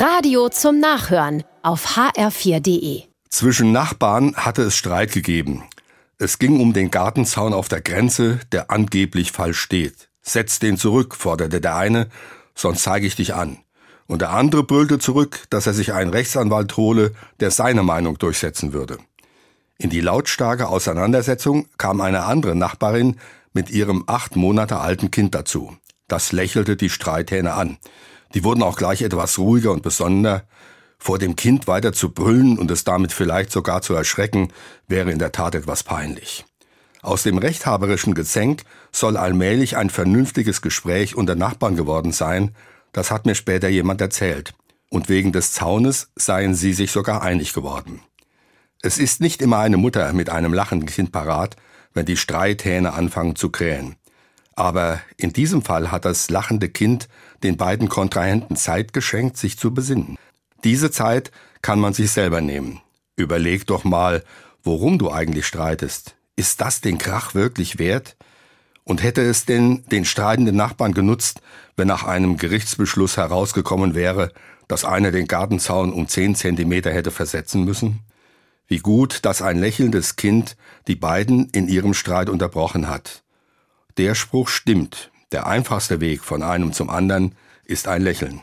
Radio zum Nachhören auf hr4.de. Zwischen Nachbarn hatte es Streit gegeben. Es ging um den Gartenzaun auf der Grenze, der angeblich falsch steht. Setz den zurück, forderte der eine, sonst zeige ich dich an. Und der andere brüllte zurück, dass er sich einen Rechtsanwalt hole, der seine Meinung durchsetzen würde. In die lautstarke Auseinandersetzung kam eine andere Nachbarin mit ihrem acht Monate alten Kind dazu. Das lächelte die Streithähne an. Die wurden auch gleich etwas ruhiger und besonder. Vor dem Kind weiter zu brüllen und es damit vielleicht sogar zu erschrecken, wäre in der Tat etwas peinlich. Aus dem rechthaberischen Gezänk soll allmählich ein vernünftiges Gespräch unter Nachbarn geworden sein, das hat mir später jemand erzählt. Und wegen des Zaunes seien sie sich sogar einig geworden. Es ist nicht immer eine Mutter mit einem lachenden Kind parat, wenn die Streithähne anfangen zu krähen. Aber in diesem Fall hat das lachende Kind den beiden Kontrahenten Zeit geschenkt, sich zu besinnen. Diese Zeit kann man sich selber nehmen. Überleg doch mal, worum du eigentlich streitest. Ist das den Krach wirklich wert? Und hätte es denn den streitenden Nachbarn genutzt, wenn nach einem Gerichtsbeschluss herausgekommen wäre, dass einer den Gartenzaun um zehn Zentimeter hätte versetzen müssen? Wie gut, dass ein lächelndes Kind die beiden in ihrem Streit unterbrochen hat. Der Spruch stimmt. Der einfachste Weg von einem zum anderen ist ein Lächeln.